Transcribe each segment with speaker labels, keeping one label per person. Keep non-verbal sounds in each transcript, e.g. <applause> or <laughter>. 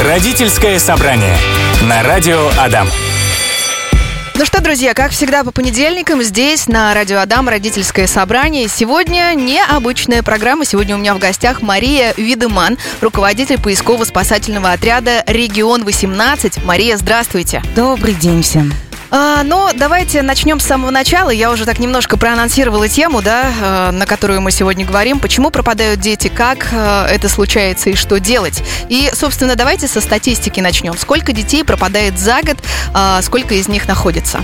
Speaker 1: Родительское собрание. На радио Адам.
Speaker 2: Ну что, друзья, как всегда по понедельникам здесь на Радио Адам родительское собрание. Сегодня необычная программа. Сегодня у меня в гостях Мария Видеман, руководитель поисково-спасательного отряда «Регион-18». Мария, здравствуйте.
Speaker 3: Добрый день всем.
Speaker 2: А, ну, давайте начнем с самого начала. Я уже так немножко проанонсировала тему, да, э, на которую мы сегодня говорим. Почему пропадают дети, как э, это случается и что делать. И, собственно, давайте со статистики начнем. Сколько детей пропадает за год, а, сколько из них находится?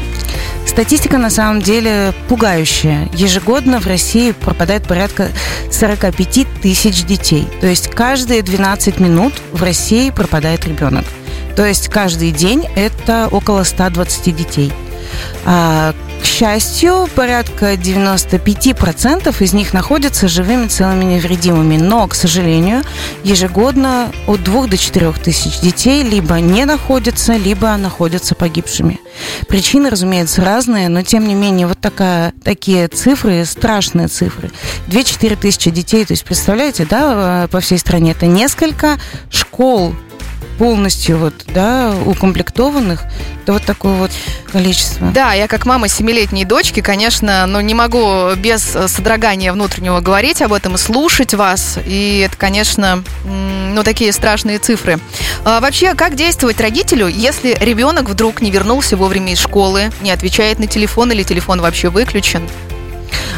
Speaker 3: Статистика на самом деле пугающая. Ежегодно в России пропадает порядка 45 тысяч детей. То есть каждые 12 минут в России пропадает ребенок. То есть каждый день это около 120 детей. А, к счастью, порядка 95% из них находятся живыми, целыми, невредимыми. Но, к сожалению, ежегодно от 2 до 4 тысяч детей либо не находятся, либо находятся погибшими. Причины, разумеется, разные, но тем не менее вот такая, такие цифры, страшные цифры. 2-4 тысячи детей, то есть представляете, да, по всей стране это несколько школ полностью вот, да, укомплектованных, это вот такое вот количество.
Speaker 2: Да, я как мама семилетней дочки, конечно, но не могу без содрогания внутреннего говорить об этом и слушать вас. И это, конечно, ну, такие страшные цифры. А вообще, как действовать родителю, если ребенок вдруг не вернулся вовремя из школы, не отвечает на телефон или телефон вообще выключен?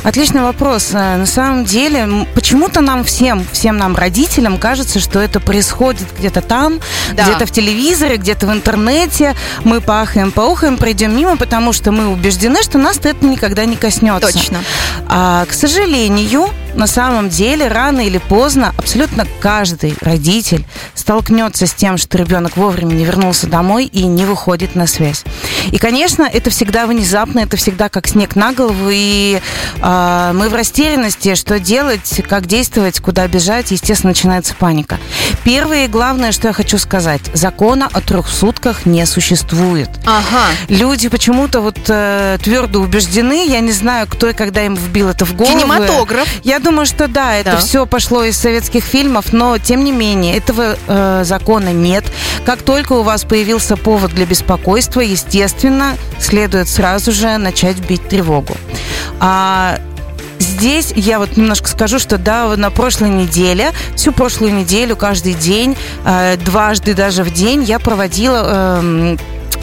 Speaker 3: Отличный вопрос. Э, на самом деле, почему-то нам всем, всем нам, родителям, кажется, что это происходит где-то там, да. где-то в телевизоре, где-то в интернете. Мы пахаем, поухаем, пройдем мимо, потому что мы убеждены, что нас это никогда не коснется.
Speaker 2: Точно.
Speaker 3: А, к сожалению, на самом деле, рано или поздно абсолютно каждый родитель столкнется с тем, что ребенок вовремя не вернулся домой и не выходит на связь. И, конечно, это всегда внезапно, это всегда как снег на голову, и э, мы в растерянности, что делать, как действовать, куда бежать, естественно, начинается паника. Первое и главное, что я хочу сказать, закона о трех сутках не существует.
Speaker 2: Ага.
Speaker 3: Люди почему-то вот э, твердо убеждены, я не знаю, кто и когда им вбил это в голову.
Speaker 2: Кинематограф.
Speaker 3: Я думаю, что да, это да. все пошло из советских фильмов, но тем не менее этого э, закона нет. Как только у вас появился повод для беспокойства, естественно, следует сразу же начать бить тревогу. А здесь я вот немножко скажу, что да, на прошлой неделе, всю прошлую неделю, каждый день, э, дважды даже в день я проводила э,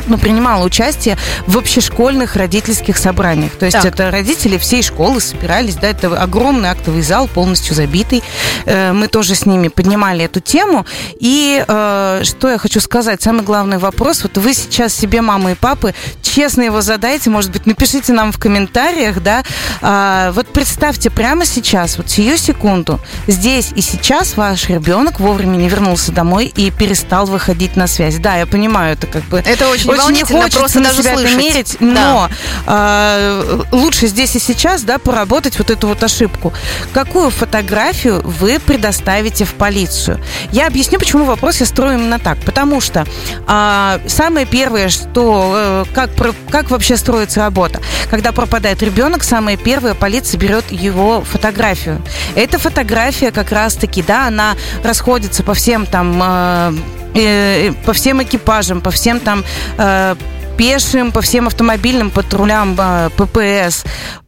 Speaker 3: ну, принимала участие в общешкольных родительских собраниях. То есть так. это родители всей школы собирались, да, это огромный актовый зал, полностью забитый. Э, мы тоже с ними поднимали эту тему. И э, что я хочу сказать, самый главный вопрос, вот вы сейчас себе, мамы и папы, честно его задайте, может быть, напишите нам в комментариях, да, а, вот представьте прямо сейчас, вот сию секунду, здесь и сейчас ваш ребенок вовремя не вернулся домой и перестал выходить на связь. Да, я понимаю, это как бы...
Speaker 2: Это очень очень не хочется
Speaker 3: на себя это мерить, но э, лучше здесь и сейчас, да, поработать вот эту вот ошибку. Какую фотографию вы предоставите в полицию? Я объясню, почему вопрос я строю именно так. Потому что э, самое первое, что э, как, как вообще строится работа. Когда пропадает ребенок, самое первое, полиция берет его фотографию. Эта фотография как раз-таки, да, она расходится по всем там э, э, по всем экипажам, по всем там э, пешим, по всем автомобильным патрулям э, ППС,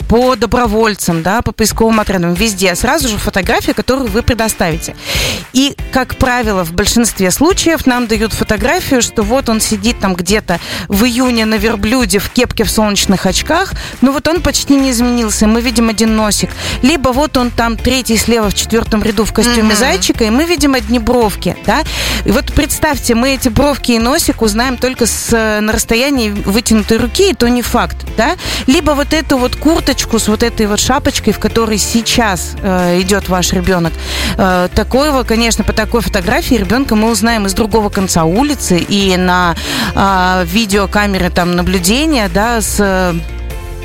Speaker 3: по добровольцам, да, по поисковым отрядам, везде сразу же фотография, которую вы предоставите. И, как правило, в большинстве случаев нам дают фотографию, что вот он сидит там где-то в июне на верблюде в кепке в солнечных очках, но вот он почти не изменился, мы видим один носик. Либо вот он там третий слева в четвертом ряду в костюме mm-hmm. зайчика, и мы видим одни бровки, да. И вот представьте, мы эти бровки и носик узнаем только с, на расстоянии вытянутой руки, и то не факт, да. Либо вот эту вот курточку шапочку с вот этой вот шапочкой, в которой сейчас э, идет ваш ребенок. Э, такого, конечно, по такой фотографии ребенка мы узнаем из другого конца улицы и на э, видеокамеры там наблюдения, да, с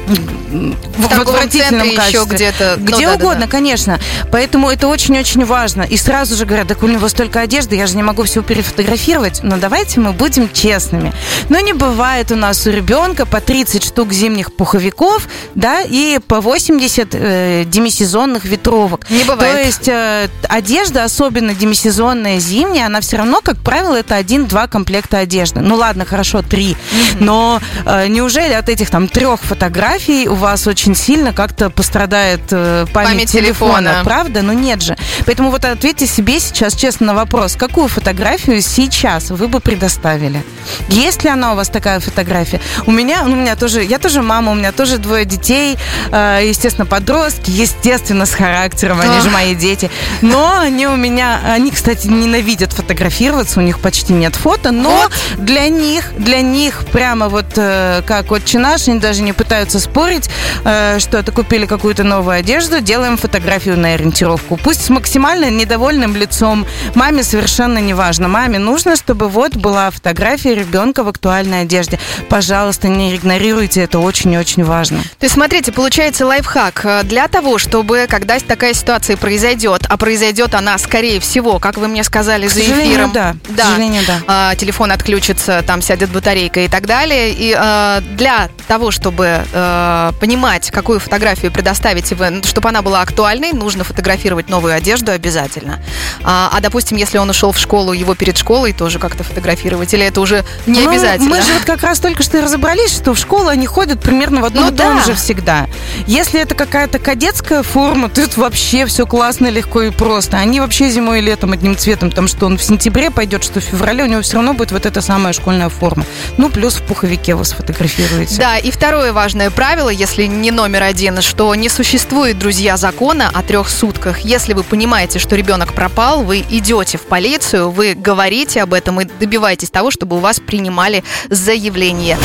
Speaker 2: в, в отвратительном качестве. Еще где-то.
Speaker 3: Где ну, угодно, да, да. конечно. Поэтому это очень-очень важно. И сразу же говорят, так у него столько одежды, я же не могу все перефотографировать. Но давайте мы будем честными. Но не бывает у нас у ребенка по 30 штук зимних пуховиков, да, и по 80 э, демисезонных ветровок.
Speaker 2: Не бывает.
Speaker 3: То есть э, одежда, особенно демисезонная зимняя, она все равно, как правило, это один-два комплекта одежды. Ну ладно, хорошо, три. Mm-hmm. Но э, неужели от этих там трех фотографий у вас очень сильно как-то пострадает э, память, память телефона, телефона, правда? Ну нет же. Поэтому вот ответьте себе сейчас честно на вопрос, какую фотографию сейчас вы бы предоставили? Есть ли она у вас такая фотография? У меня, ну, у меня тоже, я тоже мама, у меня тоже двое детей, э, естественно, подростки, естественно, с характером, они же мои дети. Но они у меня, они, кстати, ненавидят фотографироваться, у них почти нет фото, но вот. для них, для них прямо вот э, как отче наш, они даже не пытаются спорить, э, что это купили какую-то новую одежду, делаем фотографию на ориентировку. Пусть с максимально недовольным лицом. Маме совершенно не важно. Маме нужно, чтобы вот была фотография ребенка в актуальной одежде. Пожалуйста, не игнорируйте, это очень и очень важно.
Speaker 2: То есть, смотрите, получается лайфхак. Для того, чтобы, когда такая ситуация произойдет, а произойдет она, скорее всего, как вы мне сказали, за эфиром.
Speaker 3: да.
Speaker 2: да. К сожалению, да. А, телефон отключится, там сядет батарейка и так далее. И а, для того, чтобы а, понимать, какую фотографию предоставить, чтобы она была актуальной, нужно фотографировать новую одежду обязательно. А, а допустим, если он ушел в школу, его перед школой тоже как-то фотографировать, или это уже не ну, обязательно?
Speaker 3: Мы же вот как раз только что и разобрались, что в школу они ходят примерно в одном ну, и том да. же всегда. Если это какая-то кадетская форма, то это вообще все классно, легко и просто. Они вообще зимой и летом одним цветом, потому что он в сентябре пойдет, что в феврале у него все равно будет вот эта самая школьная форма. Ну, плюс в пуховике вы сфотографируете.
Speaker 2: Да, и второе важное правило, если не номер один, что не существует, друзья, закона о трех сутках. Если вы понимаете, что ребенок пропал, вы идете в полицию, вы говорите об этом и добиваетесь того, чтобы у вас принимали заявление.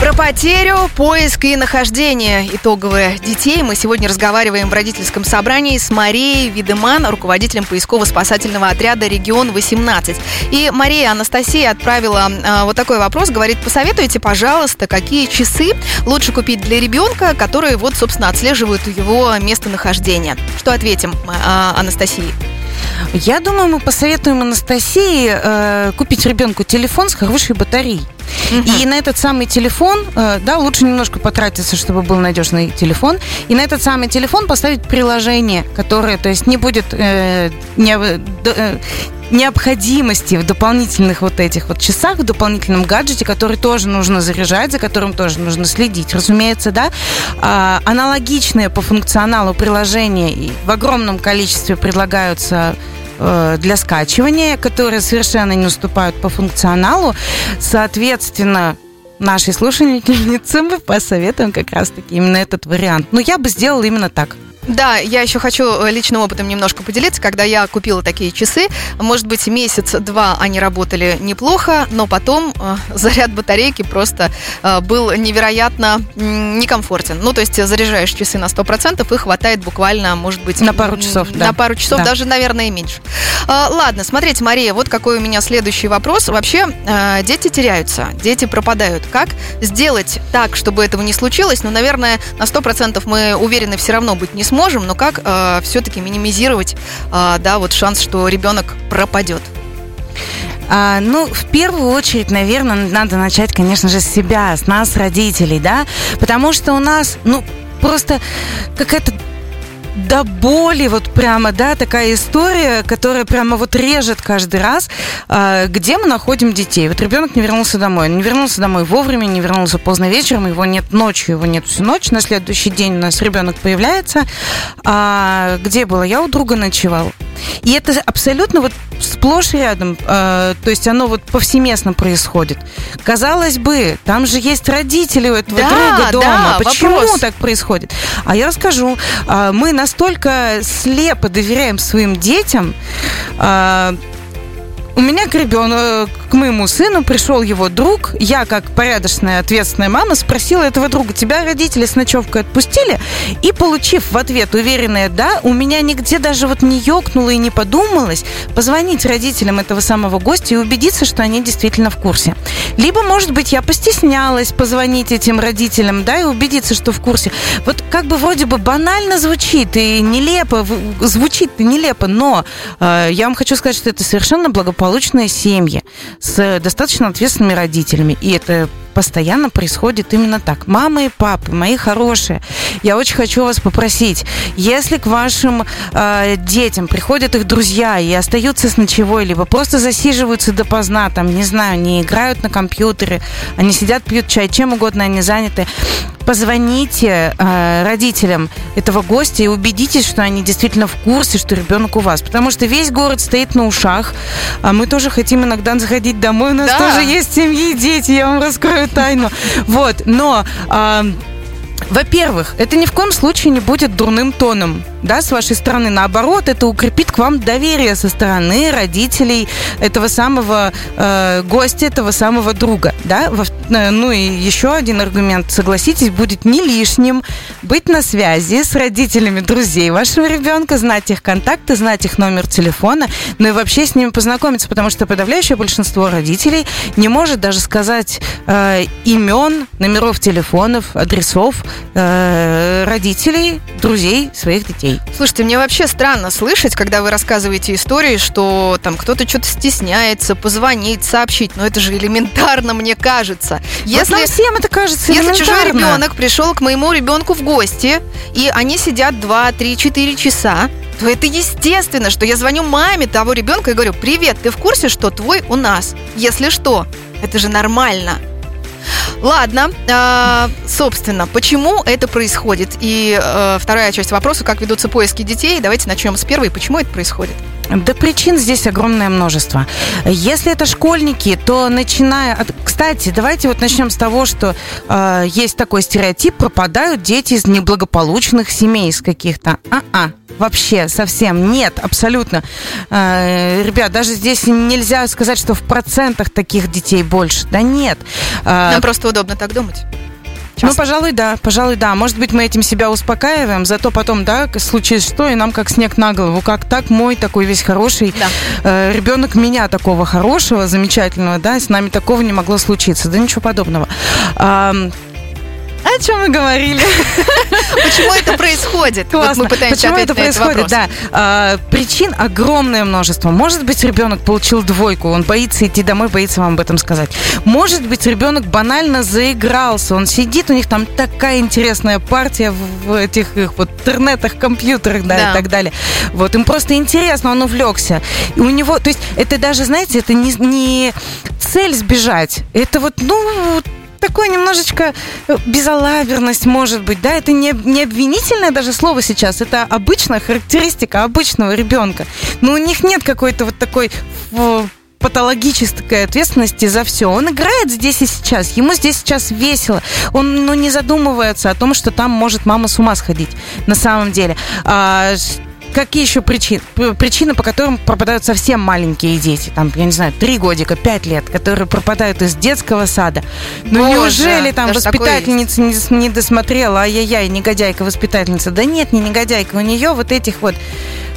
Speaker 2: Про потерю, поиск и нахождение итоговые детей мы сегодня разговариваем в родительском собрании с Марией Видеман, руководителем поисково-спасательного отряда «Регион-18». И Мария Анастасия отправила э, вот такой вопрос, говорит, посоветуйте, пожалуйста, какие часы лучше купить для ребенка, которые вот, собственно, отслеживают его местонахождение. Что ответим э, Анастасии?
Speaker 3: Я думаю, мы посоветуем Анастасии э, купить ребенку телефон с хорошей батареей. И на этот самый телефон, э, да, лучше немножко потратиться, чтобы был надежный телефон. И на этот самый телефон поставить приложение, которое, то есть, не будет э, не, э, необходимости в дополнительных вот этих вот часах, в дополнительном гаджете, который тоже нужно заряжать, за которым тоже нужно следить, разумеется, да. А, аналогичные по функционалу приложения в огромном количестве предлагаются для скачивания, которые совершенно не уступают по функционалу. Соответственно, нашей слушательнице мы посоветуем как раз-таки именно этот вариант. Но я бы сделала именно так.
Speaker 2: Да, я еще хочу э, личным опытом немножко поделиться. Когда я купила такие часы, может быть, месяц-два они работали неплохо, но потом э, <laughs> заряд батарейки просто э, был невероятно э, некомфортен. Ну, то есть заряжаешь часы на 100% и хватает буквально, может быть...
Speaker 3: На пару часов,
Speaker 2: да. На пару часов, да. даже, наверное, и меньше. Э, ладно, смотрите, Мария, вот какой у меня следующий вопрос. Вообще, э, дети теряются, дети пропадают. Как сделать так, чтобы этого не случилось? Ну, наверное, на 100% мы уверены все равно быть не сможем можем, но как э, все-таки минимизировать, э, да, вот шанс, что ребенок пропадет?
Speaker 3: А, ну, в первую очередь, наверное, надо начать, конечно же, с себя, с нас, родителей, да, потому что у нас, ну, просто какая-то до боли вот прямо, да, такая история, которая прямо вот режет каждый раз, а, где мы находим детей. Вот ребенок не вернулся домой. Он не вернулся домой вовремя, не вернулся поздно вечером, его нет ночью, его нет всю ночь. На следующий день у нас ребенок появляется. А, где было? Я у друга ночевал. И это абсолютно вот сплошь рядом, э, то есть оно вот повсеместно происходит. Казалось бы, там же есть родители у этого да, друга дома. Да, Почему вопрос. так происходит? А я расскажу. Э, мы настолько слепо доверяем своим детям, э, у меня к ребенку, к моему сыну пришел его друг. Я, как порядочная, ответственная мама, спросила этого друга, тебя родители с ночевкой отпустили? И получив в ответ уверенное «да», у меня нигде даже вот не ёкнуло и не подумалось позвонить родителям этого самого гостя и убедиться, что они действительно в курсе. Либо, может быть, я постеснялась позвонить этим родителям, да, и убедиться, что в курсе. Вот как бы вроде бы банально звучит и нелепо, звучит нелепо, но э, я вам хочу сказать, что это совершенно благополучные семьи с достаточно ответственными родителями. И это постоянно происходит именно так. Мамы и папы, мои хорошие, я очень хочу вас попросить, если к вашим э, детям приходят их друзья и остаются с ночевой, либо просто засиживаются допоздна, там, не знаю, не играют на компьютере, они сидят, пьют чай, чем угодно они заняты, позвоните э, родителям этого гостя и убедитесь, что они действительно в курсе, что ребенок у вас. Потому что весь город стоит на ушах, а мы тоже хотим иногда заходить домой. У нас да. тоже есть семьи, дети, я вам раскрою тайну. Вот, но... Э, во-первых, это ни в коем случае не будет дурным тоном да, с вашей стороны. Наоборот, это укрепит к вам доверие со стороны родителей этого самого э, гостя, этого самого друга, да. Э, ну и еще один аргумент, согласитесь, будет не лишним быть на связи с родителями друзей вашего ребенка, знать их контакты, знать их номер телефона, ну и вообще с ними познакомиться, потому что подавляющее большинство родителей не может даже сказать э, имен, номеров телефонов, адресов э, родителей, друзей своих детей детей.
Speaker 2: Слушайте, мне вообще странно слышать, когда вы рассказываете истории, что там кто-то что-то стесняется, позвонить, сообщить. Но это же элементарно, мне кажется.
Speaker 3: Если, вот всем это кажется
Speaker 2: Если чужой ребенок пришел к моему ребенку в гости, и они сидят 2, 3, 4 часа, то это естественно, что я звоню маме того ребенка и говорю, привет, ты в курсе, что твой у нас? Если что, это же нормально. Ладно, э, собственно, почему это происходит? И э, вторая часть вопроса, как ведутся поиски детей. Давайте начнем с первой. Почему это происходит?
Speaker 3: Да причин здесь огромное множество. Если это школьники, то начиная от... Кстати, давайте вот начнем с того, что э, есть такой стереотип, пропадают дети из неблагополучных семей, из каких-то. А-а, вообще совсем нет, абсолютно. Э, ребят, даже здесь нельзя сказать, что в процентах таких детей больше. Да нет.
Speaker 2: Э, Нам просто удобно так думать.
Speaker 3: Часто. Ну, пожалуй, да, пожалуй, да. Может быть, мы этим себя успокаиваем, зато потом, да, случится что, и нам как снег на голову. Как так мой такой весь хороший да. э, ребенок меня такого хорошего, замечательного, да, с нами такого не могло случиться. Да ничего подобного. О чем мы говорили? <laughs>
Speaker 2: Почему это происходит?
Speaker 3: Классно. Вот мы пытаемся Почему это происходит? Да. А, причин огромное множество. Может быть, ребенок получил двойку, он боится идти домой, боится вам об этом сказать. Может быть, ребенок банально заигрался, он сидит, у них там такая интересная партия в этих их вот интернетах, компьютерах, да, да. и так далее. Вот им просто интересно, он увлекся. И у него, то есть это даже, знаете, это не, не цель сбежать, это вот, ну, такое немножечко э, безалаберность, может быть, да, это не, не обвинительное даже слово сейчас, это обычная характеристика обычного ребенка. Но у них нет какой-то вот такой патологической ответственности за все. Он играет здесь и сейчас. Ему здесь сейчас весело. Он ну, не задумывается о том, что там может мама с ума сходить на самом деле. А, какие еще причины? Причины, по которым пропадают совсем маленькие дети, там, я не знаю, три годика, пять лет, которые пропадают из детского сада. Ну Боже, неужели там воспитательница не, не досмотрела, ай-яй-яй, негодяйка воспитательница? Да нет, не негодяйка, у нее вот этих вот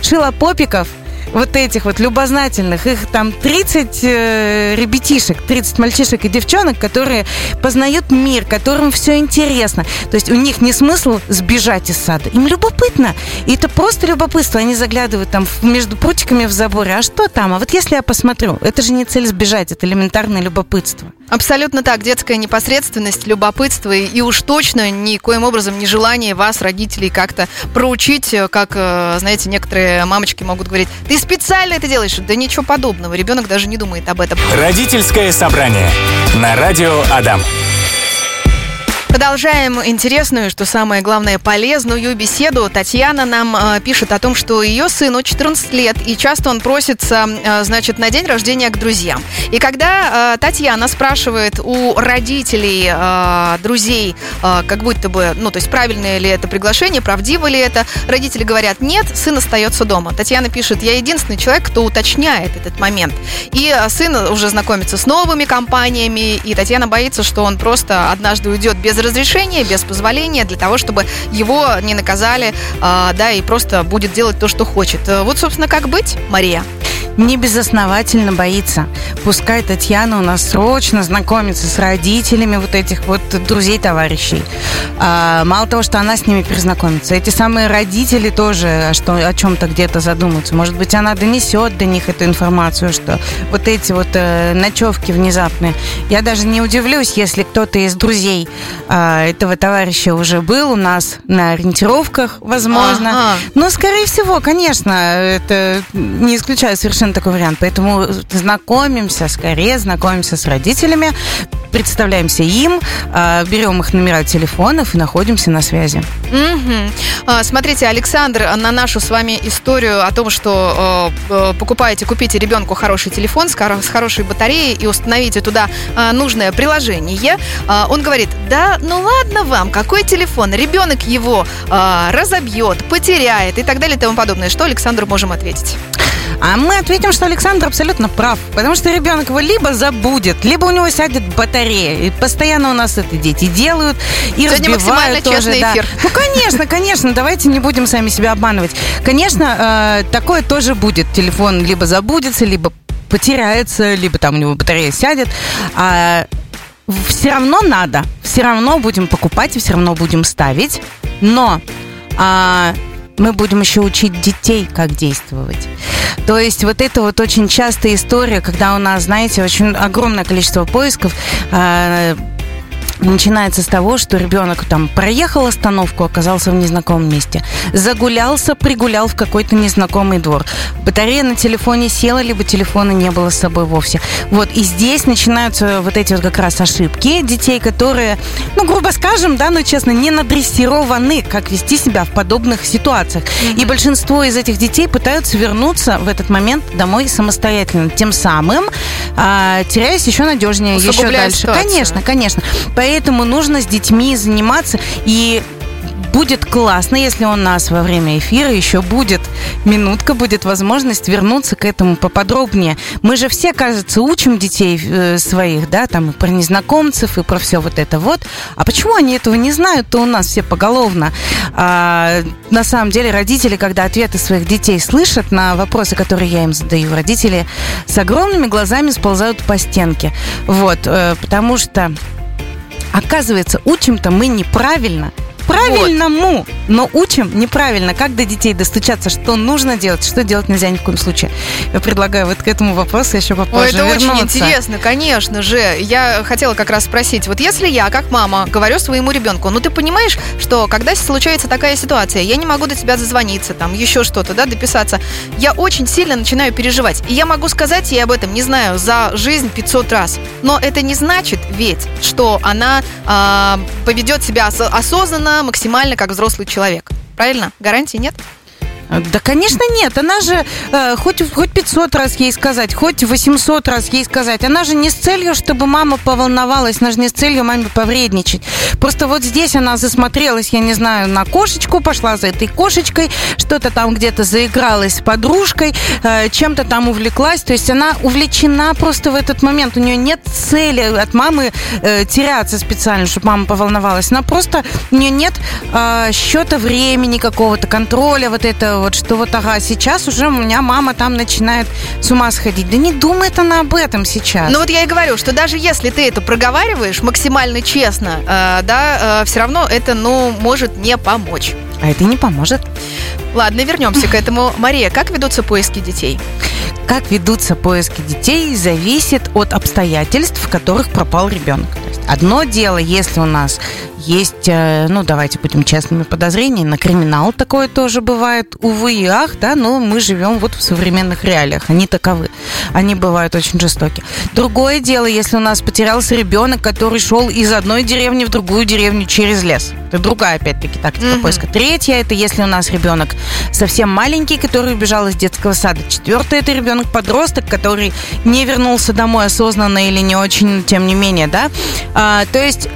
Speaker 3: шилопопиков, вот этих вот любознательных, их там 30 э, ребятишек, 30 мальчишек и девчонок, которые познают мир, которым все интересно. То есть у них не смысл сбежать из сада. Им любопытно. И это просто любопытство. Они заглядывают там между прутиками в заборе. А что там? А вот если я посмотрю, это же не цель сбежать, это элементарное любопытство.
Speaker 2: Абсолютно так. Детская непосредственность, любопытство и, и уж точно никоим образом не желание вас, родителей, как-то проучить, как, э, знаете, некоторые мамочки могут говорить, ты специально это делаешь. Да ничего подобного. Ребенок даже не думает об этом.
Speaker 1: Родительское собрание на радио Адам.
Speaker 2: Продолжаем интересную, что самое главное, полезную беседу. Татьяна нам э, пишет о том, что ее сыну 14 лет, и часто он просится, э, значит, на день рождения к друзьям. И когда э, Татьяна спрашивает у родителей, э, друзей, э, как будто бы, ну, то есть правильное ли это приглашение, правдиво ли это, родители говорят, нет, сын остается дома. Татьяна пишет, я единственный человек, кто уточняет этот момент. И э, сын уже знакомится с новыми компаниями, и Татьяна боится, что он просто однажды уйдет без разрешения, без позволения, для того, чтобы его не наказали, а, да, и просто будет делать то, что хочет. Э, вот, собственно, как быть, Мария?
Speaker 3: не безосновательно боится. Пускай Татьяна у нас срочно знакомится с родителями вот этих вот друзей, товарищей. А, мало того, что она с ними перезнакомится, эти самые родители тоже что, о чем-то где-то задумаются. Может быть, она донесет до них эту информацию, что вот эти вот э, ночевки внезапные. Я даже не удивлюсь, если кто-то из друзей э, этого товарища уже был у нас на ориентировках, возможно. Ага. Но, скорее всего, конечно, это не исключаю совершенно такой вариант. Поэтому знакомимся скорее, знакомимся с родителями, представляемся им, а, берем их номера телефонов и находимся на связи.
Speaker 2: Угу. Смотрите, Александр, на нашу с вами историю о том, что э, покупаете, купите ребенку хороший телефон с хорошей батареей и установите туда а, нужное приложение, он говорит, да, ну ладно вам, какой телефон, ребенок его разобьет, потеряет и так далее и тому подобное. Что Александру можем ответить?
Speaker 3: А мы ответим, что Александр абсолютно прав. Потому что ребенок его либо забудет, либо у него сядет батарея. И постоянно у нас это дети делают и Сегодня разбивают тоже. Честный да. эфир. Ну, конечно, конечно. Давайте не будем сами себя обманывать. Конечно, э, такое тоже будет. Телефон либо забудется, либо потеряется, либо там у него батарея сядет. А все равно надо. Все равно будем покупать все равно будем ставить. Но а, мы будем еще учить детей, как действовать. То есть вот это вот очень частая история, когда у нас, знаете, очень огромное количество поисков, а, начинается с того, что ребенок там проехал остановку, оказался в незнакомом месте, загулялся, пригулял в какой-то незнакомый двор. Батарея на телефоне села, либо телефона не было с собой вовсе. Вот, и здесь начинаются вот эти вот как раз ошибки детей, которые, ну, грубо скажем, да, но честно, не надрессированы, как вести себя в подобных ситуациях. И большинство из этих детей пытаются вернуться в этот момент домой самостоятельно, тем самым а, теряясь еще надежнее, еще дальше. Ситуацию. Конечно, конечно. Поэтому Поэтому нужно с детьми заниматься и будет классно, если у нас во время эфира еще будет минутка, будет возможность вернуться к этому поподробнее. Мы же все, кажется, учим детей э, своих, да, там и про незнакомцев, и про все вот это вот. А почему они этого не знают, то у нас все поголовно. А, на самом деле родители, когда ответы своих детей слышат на вопросы, которые я им задаю, родители с огромными глазами сползают по стенке. Вот, э, потому что Оказывается, учим-то мы неправильно правильному, вот. но учим неправильно. Как до детей достучаться, что нужно делать, что делать нельзя ни в коем случае. Я предлагаю вот к этому вопросу еще попозже Ой,
Speaker 2: это
Speaker 3: вернуться.
Speaker 2: очень интересно, конечно же. Я хотела как раз спросить, вот если я, как мама, говорю своему ребенку, ну ты понимаешь, что когда случается такая ситуация, я не могу до тебя зазвониться, там еще что-то, да, дописаться, я очень сильно начинаю переживать. И я могу сказать ей об этом, не знаю, за жизнь 500 раз. Но это не значит ведь, что она э, поведет себя осознанно, максимально как взрослый человек. Правильно? Гарантии нет?
Speaker 3: Да, конечно, нет. Она же э, хоть, хоть 500 раз ей сказать, хоть 800 раз ей сказать. Она же не с целью, чтобы мама поволновалась, она же не с целью маме повредничать. Просто вот здесь она засмотрелась, я не знаю, на кошечку, пошла за этой кошечкой, что-то там где-то заигралась с подружкой, э, чем-то там увлеклась. То есть она увлечена просто в этот момент. У нее нет цели от мамы э, теряться специально, чтобы мама поволновалась. Она просто, у нее нет э, счета времени какого-то, контроля вот этого вот, что вот, ага, сейчас уже у меня мама там начинает с ума сходить. Да не думает она об этом сейчас.
Speaker 2: Ну вот я и говорю, что даже если ты это проговариваешь максимально честно, э, да, э, все равно это, ну, может не помочь.
Speaker 3: А это не поможет.
Speaker 2: Ладно, вернемся к этому. Мария, как ведутся поиски детей?
Speaker 3: Как ведутся поиски детей, зависит от обстоятельств, в которых пропал ребенок. Одно дело, если у нас есть, э, ну, давайте будем честными, подозрения на криминал. Такое тоже бывает, увы и ах, да, но мы живем вот в современных реалиях. Они таковы. Они бывают очень жестоки. Другое дело, если у нас потерялся ребенок, который шел из одной деревни в другую деревню через лес. Это другая, опять-таки, тактика mm-hmm. поиска. Третье, это если у нас ребенок совсем маленький, который убежал из детского сада. Четвертое, это ребенок-подросток, который не вернулся домой осознанно или не очень, тем не менее, да. А, то есть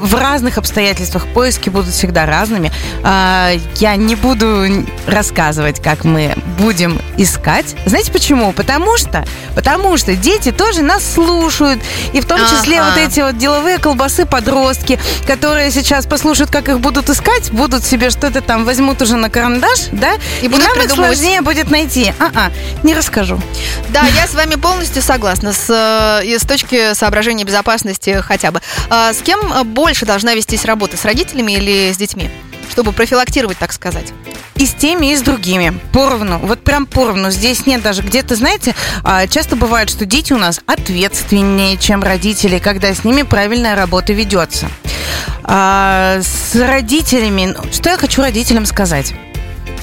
Speaker 3: в разных обстоятельствах поиски будут всегда разными. А, я не буду рассказывать, как мы будем искать. Знаете почему? Потому что, потому что дети тоже нас слушают. И в том числе ага. вот эти вот деловые колбасы подростки, которые сейчас послушают, как их будут искать, будут себе что-то там возьмут уже на карандаш, да? И, и нам их сложнее будет найти. А-а, не расскажу.
Speaker 2: Да, я с вами полностью согласна. С, э, с точки соображения безопасности хотя бы. А, с кем больше больше должна вестись работа? С родителями или с детьми? Чтобы профилактировать, так сказать.
Speaker 3: И с теми, и с другими. Поровну. Вот прям поровну. Здесь нет даже где-то, знаете, а, часто бывает, что дети у нас ответственнее, чем родители, когда с ними правильная работа ведется. А, с родителями... Что я хочу родителям сказать?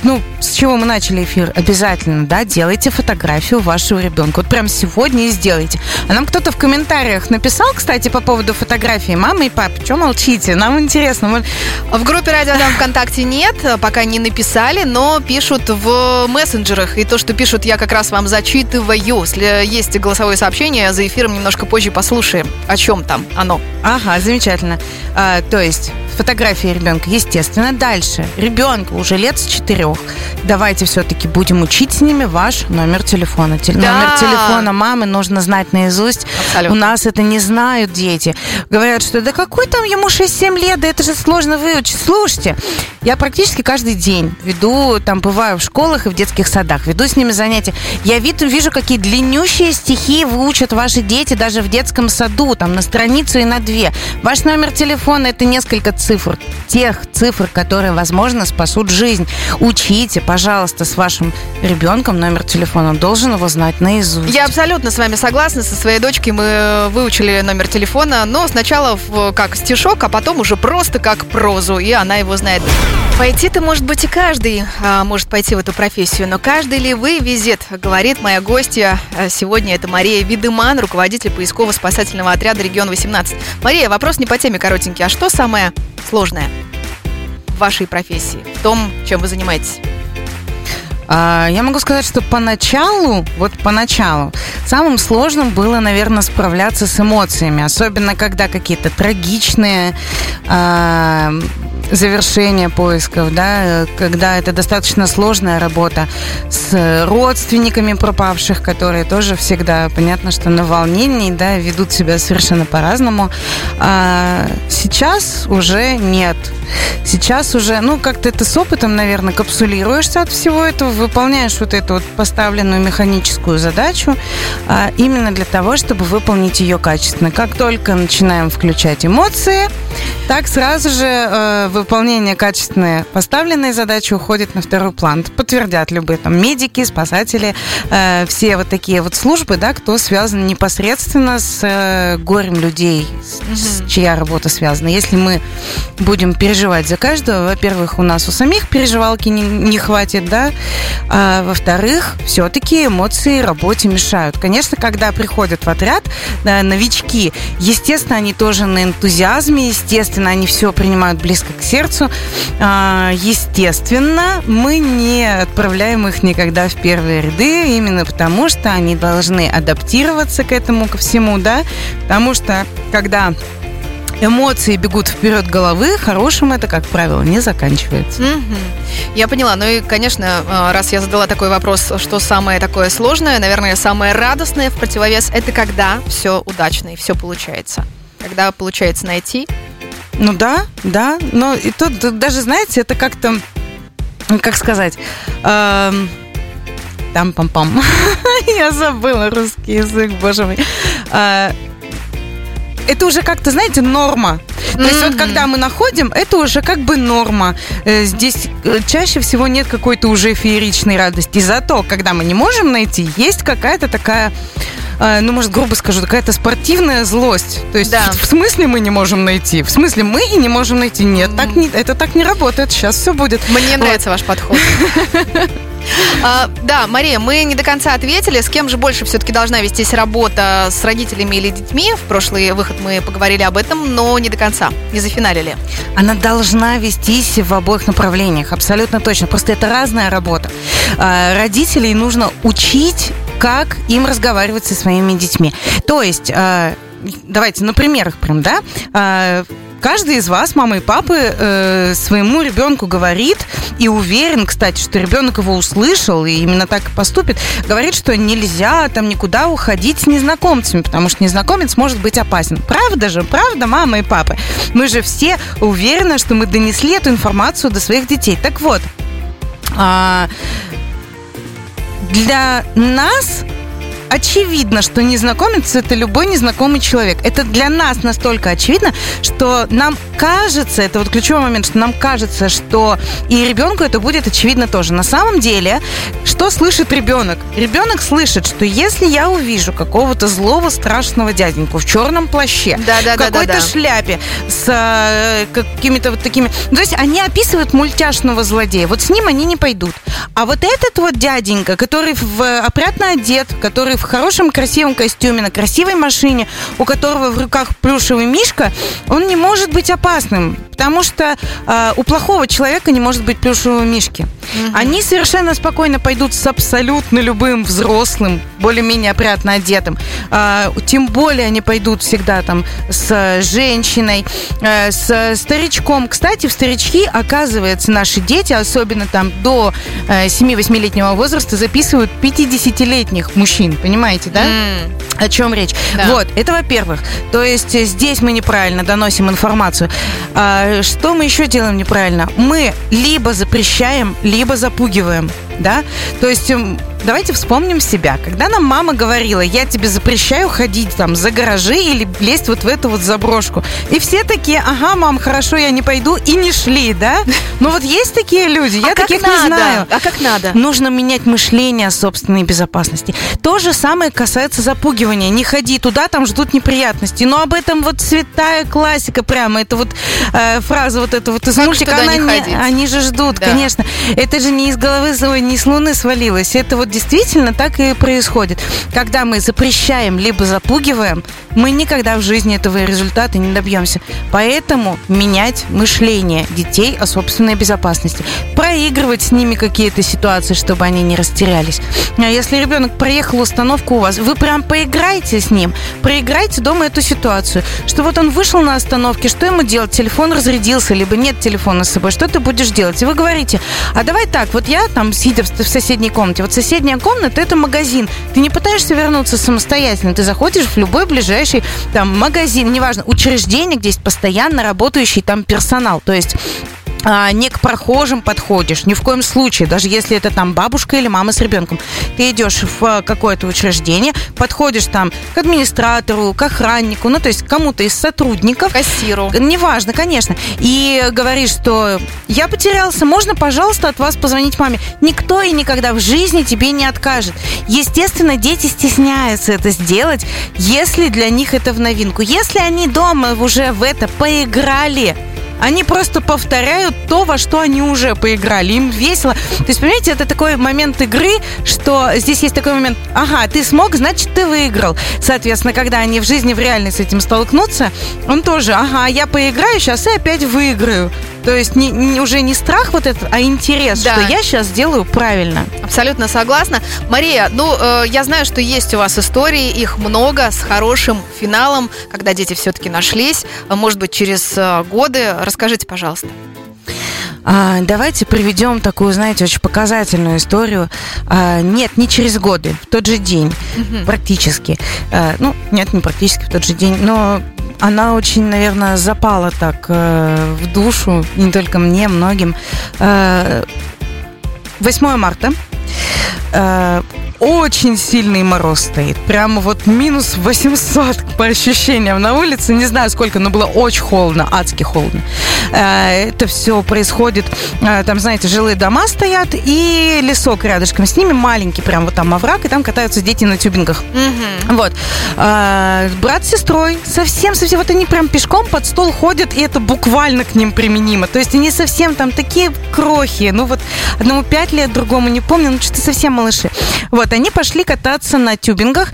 Speaker 3: Ну, с чего мы начали эфир, обязательно, да, делайте фотографию вашего ребенка. Вот прям сегодня и сделайте. А нам кто-то в комментариях написал, кстати, по поводу фотографии мамы и папы. Что молчите? Нам интересно. Мы...
Speaker 2: В группе Радио Дам ВКонтакте нет, пока не написали, но пишут в мессенджерах. И то, что пишут, я как раз вам зачитываю. Если есть голосовое сообщение, за эфиром немножко позже послушаем, о чем там оно.
Speaker 3: Ага, замечательно. А, то есть фотографии ребенка, естественно. Дальше. Ребенка уже лет с четырех. Давайте все-таки будем учить с ними ваш номер телефона. Да. Номер телефона мамы нужно знать наизусть. Абсолютно. У нас это не знают дети. Говорят, что да какой там ему 6-7 лет, да это же сложно выучить. Слушайте, я практически каждый день веду, там бываю в школах и в детских садах, веду с ними занятия. Я вижу, вижу какие длиннющие стихи выучат ваши дети даже в детском саду, там на страницу и на две. Ваш номер телефона это несколько цифр, тех цифр, которые, возможно, спасут жизнь. Учите, пожалуйста, с вашим ребенком номер телефона. Он должен его знать наизусть.
Speaker 2: Я абсолютно с вами согласна. Со своей дочкой мы выучили номер телефона, но сначала как стишок, а потом уже просто как прозу, и она его знает. Пойти-то, может быть, и каждый а, может пойти в эту профессию, но каждый ли вы везет, говорит моя гостья. А, сегодня это Мария Видыман, руководитель поисково-спасательного отряда «Регион 18». Мария, вопрос не по теме коротенький. А что самое сложное в вашей профессии, в том, чем вы занимаетесь?
Speaker 3: А, я могу сказать, что поначалу, вот поначалу, самым сложным было, наверное, справляться с эмоциями, особенно когда какие-то трагичные э, завершения поисков, да, когда это достаточно сложная работа с родственниками пропавших, которые тоже всегда, понятно, что на волнении, да, ведут себя совершенно по-разному. А сейчас уже нет. Сейчас уже, ну, как-то ты с опытом, наверное, капсулируешься от всего этого, выполняешь вот эту вот поставленную механическую задачу а, именно для того, чтобы выполнить ее качественно. Как только начинаем включать эмоции, так сразу же э, выполнение качественной поставленной задачи уходит на второй план. Подтвердят любые там медики, спасатели, э, все вот такие вот службы, да, кто связан непосредственно с э, горем людей, с, с, чья работа связана. Если мы будем переживать за каждого, во-первых, у нас у самих переживалки не, не хватит, да, а во-вторых, все-таки эмоции работе мешают. Конечно, когда приходят в отряд да, новички, естественно, они тоже на энтузиазме, естественно, они все принимают близко к сердцу. А, естественно, мы не отправляем их никогда в первые ряды, именно потому что они должны адаптироваться к этому, ко всему, да, потому что когда эмоции бегут вперед головы, хорошим это, как правило, не заканчивается.
Speaker 2: Mm-hmm. Я поняла. Ну и, конечно, а, раз я задала такой вопрос, что самое такое сложное, наверное, самое радостное в противовес, это когда все удачно и все получается. Когда получается найти.
Speaker 3: Ну да, да. Но и тут даже, знаете, это как-то, как сказать... Эм там-пам-пам. <laughs> Я забыла русский язык, боже мой. А, это уже как-то, знаете, норма. То есть вот когда мы находим, это уже как бы норма. Э, здесь э, чаще всего нет какой-то уже фееричной радости. Зато, когда мы не можем найти, есть какая-то такая э, ну, может, грубо скажу, какая-то спортивная злость. То есть,
Speaker 2: Да.
Speaker 3: в, в смысле мы не можем найти? В смысле мы и не можем найти? Нет, так не, это так не работает. Сейчас все будет.
Speaker 2: Мне
Speaker 3: Вот.
Speaker 2: нравится ваш подход. <laughs> А, да, Мария, мы не до конца ответили, с кем же больше все-таки должна вестись работа, с родителями или детьми. В прошлый выход мы поговорили об этом, но не до конца, не зафиналили.
Speaker 3: Она должна вестись в обоих направлениях, абсолютно точно. Просто это разная работа. А, Родителей нужно учить, как им разговаривать со своими детьми. То есть, а, давайте на примерах прям, да? А, Каждый из вас, мама и папы, э, своему ребенку говорит и уверен, кстати, что ребенок его услышал и именно так и поступит, говорит, что нельзя там никуда уходить с незнакомцами, потому что незнакомец может быть опасен. Правда же? Правда, мама и папы? Мы же все уверены, что мы донесли эту информацию до своих детей. Так вот, а, для нас очевидно, что незнакомец это любой незнакомый человек. Это для нас настолько очевидно, что нам кажется, это вот ключевой момент, что нам кажется, что и ребенку это будет очевидно тоже. На самом деле, что слышит ребенок? Ребенок слышит, что если я увижу какого-то злого страшного дяденьку в черном плаще,
Speaker 2: Да-да-да-да-да.
Speaker 3: в какой-то шляпе с э, какими-то вот такими... Ну, то есть они описывают мультяшного злодея. Вот с ним они не пойдут. А вот этот вот дяденька, который в опрятно одет, который в хорошем красивом костюме, на красивой машине, у которого в руках плюшевый мишка, он не может быть опасным, потому что э, у плохого человека не может быть плюшевого мишки. Они совершенно спокойно пойдут с абсолютно любым взрослым, более-менее опрятно одетым. А, тем более они пойдут всегда там с женщиной, э, с старичком. Кстати, в старички, оказывается, наши дети, особенно там до э, 7-8-летнего возраста, записывают 50-летних мужчин. Понимаете, да?
Speaker 2: М,
Speaker 3: О чем речь?
Speaker 2: Да.
Speaker 3: Вот, это во-первых. То есть э, здесь мы неправильно доносим информацию. А, что мы еще делаем неправильно? Мы либо запрещаем, либо запугиваем. Да? То есть эм, давайте вспомним себя. Когда нам мама говорила, я тебе запрещаю ходить там за гаражи или лезть вот в эту вот заброшку. И все такие, ага, мам, хорошо, я не пойду, и не шли, да? Ну вот есть такие люди, я
Speaker 2: а
Speaker 3: таких не знаю.
Speaker 2: А как надо?
Speaker 3: Нужно менять мышление о собственной безопасности. То же самое касается запугивания. Не ходи туда, там ждут неприятности. Но об этом вот святая классика прямо. Это вот э, фраза вот эта вот из
Speaker 2: Как
Speaker 3: мультика. она
Speaker 2: не
Speaker 3: не- они же ждут,
Speaker 2: Да.
Speaker 3: конечно. Это же не из головы, ой, не с луны свалилось. Это вот действительно так и происходит. Когда мы запрещаем либо запугиваем, мы никогда в жизни этого результата не добьемся. Поэтому менять мышление детей о собственной безопасности. Проигрывать с ними какие-то ситуации, чтобы они не растерялись. А если ребенок проехал установку у вас, вы прям поиграйте с ним. Проиграйте дома эту ситуацию. Что вот он вышел на остановке, что ему делать? Телефон разрядился, либо нет телефона с собой. Что ты будешь делать? И вы говорите, а давай так, вот я там, сидя в в соседней комнате, вот соседняя комната – это магазин. Ты не пытаешься вернуться самостоятельно, ты заходишь в любой ближайший там магазин, неважно, учреждение, где есть постоянно работающий там персонал. То есть а, не к прохожим подходишь, ни в коем случае, даже если это там бабушка или мама с ребенком. Ты идешь в а, какое-то учреждение, подходишь там к администратору, к охраннику, ну то есть кому-то из сотрудников,
Speaker 2: Кассиру.
Speaker 3: Неважно, конечно. И говоришь, что я потерялся, можно, пожалуйста, от вас позвонить маме. Никто и никогда в жизни тебе не откажет. Естественно, дети стесняются это сделать, если для них это в новинку. Если они дома уже в это поиграли, они просто повторяют то, во что они уже поиграли. Им весело. То есть, понимаете, это такой момент игры, что здесь есть такой момент, ага, ты смог, значит, ты выиграл. Соответственно, когда они в жизни, в реальной с этим столкнутся, он тоже, ага, я поиграю сейчас и опять выиграю. То есть не, не- уже не страх вот этот, а интерес,
Speaker 2: Да.
Speaker 3: что я сейчас сделаю правильно.
Speaker 2: Абсолютно согласна. Мария, ну, э, я знаю, что есть у вас истории, их много, с хорошим финалом, когда дети все-таки нашлись, может быть, через э, годы. Расскажите, пожалуйста.
Speaker 3: А, давайте приведем такую, знаете, очень показательную историю. А, нет, не через годы, в тот же день, практически. А, ну, нет, не практически в тот же день, но она очень, наверное, запала так э, в душу, не только мне, многим. Э, 8 марта. Э, очень сильный мороз стоит. Прямо вот минус 800 по ощущениям на улице. Не знаю сколько, но было очень холодно, адски холодно. Э, это все происходит, э, там, знаете, жилые дома стоят и лесок рядышком с ними, маленький прям вот там овраг, и там катаются дети на тюбингах. Угу. Вот. Э, брат с сестрой совсем-совсем, вот они прям пешком под стол ходят, и это буквально к ним применимо. То есть они совсем там такие крохи. Ну вот одному пять лет, другому не помню, что-то совсем малыши. Вот, они пошли кататься на тюбингах.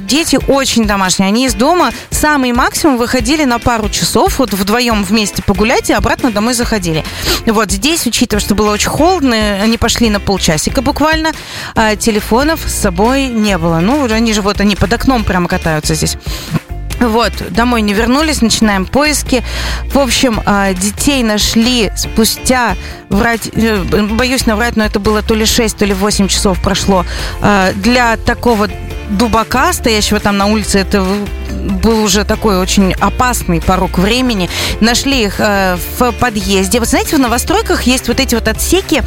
Speaker 3: Дети очень домашние. Они из дома самый максимум выходили на пару часов, вот вдвоем вместе погулять, и обратно домой заходили. Вот здесь, учитывая, что было очень холодно, они пошли на полчасика буквально, а телефонов с собой не было. Ну, они же вот, они под окном прямо катаются здесь. Вот, домой не вернулись, начинаем поиски. В общем, а, детей нашли спустя, врать, э, боюсь наврать, но это было то ли 6, то ли 8 часов прошло. А, для такого дубака, стоящего там на улице, это был уже такой очень опасный порог времени. Нашли их э, в подъезде. Вы знаете, в новостройках есть вот эти вот отсеки,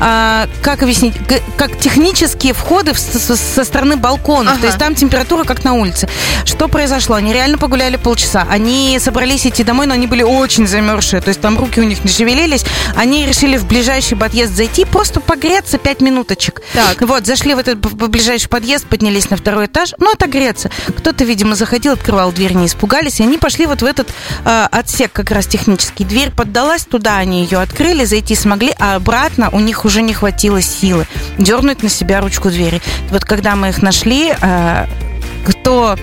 Speaker 3: э, как объяснить, как технические входы в, со, со стороны балконов. Ага. То есть там температура как на улице. Что произошло? Они реально погуляли полчаса. Они собрались идти домой, но они были очень замерзшие. То есть там руки у них не шевелились. Они решили в ближайший подъезд зайти, просто погреться пять минуточек. Так. Вот, зашли в этот ближайший подъезд, поднялись на второй этаж, ну, отогреться. Кто-то, видимо, заходил, открывал дверь, не испугались, и они пошли вот в этот э, отсек как раз технический. Дверь поддалась, туда они ее открыли, зайти смогли, а обратно у них уже не хватило силы дернуть на себя ручку двери. Вот когда мы их нашли, э, кто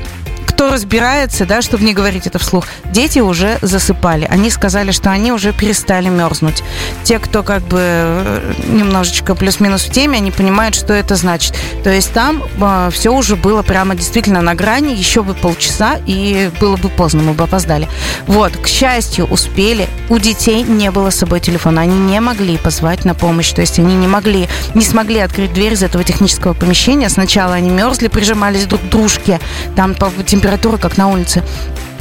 Speaker 3: кто разбирается, да, чтобы не говорить это вслух, дети уже засыпали. Они сказали, что они уже перестали мерзнуть. Те, кто как бы э, немножечко плюс-минус в теме, они понимают, что это значит. То есть там э, все уже было прямо действительно на грани, еще бы полчаса, и было бы поздно, мы бы опоздали. Вот, к счастью, успели. У детей не было с собой телефона. Они не могли позвать на помощь. То есть они не могли, не смогли открыть дверь из этого технического помещения. Сначала они мерзли, прижимались друг к дружке. Там по температуре температура, как на улице.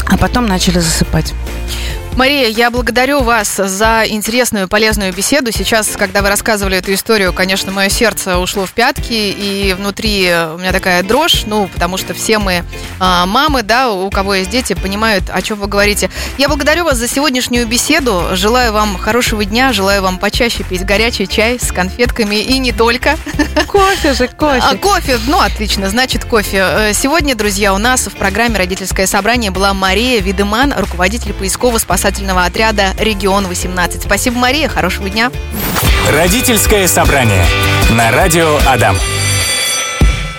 Speaker 3: А потом начали засыпать.
Speaker 2: Мария, я благодарю вас за интересную, полезную беседу. Сейчас, когда вы рассказывали эту историю, конечно, мое сердце ушло в пятки, и внутри у меня такая дрожь, ну, потому что все мы а, мамы, да, у кого есть дети, понимают, о чем вы говорите. Я благодарю вас за сегодняшнюю беседу. Желаю вам хорошего дня, желаю вам почаще пить горячий чай с конфетками и не только.
Speaker 3: Кофе же, кофе. А,
Speaker 2: кофе, ну, отлично, значит, кофе. Э, сегодня, друзья, у нас в программе «Родительское собрание» была Мария Видеман, руководитель поисково-спасательного спасательного отряда «Регион-18». Спасибо, Мария. Хорошего дня.
Speaker 1: Родительское собрание на радио Адам.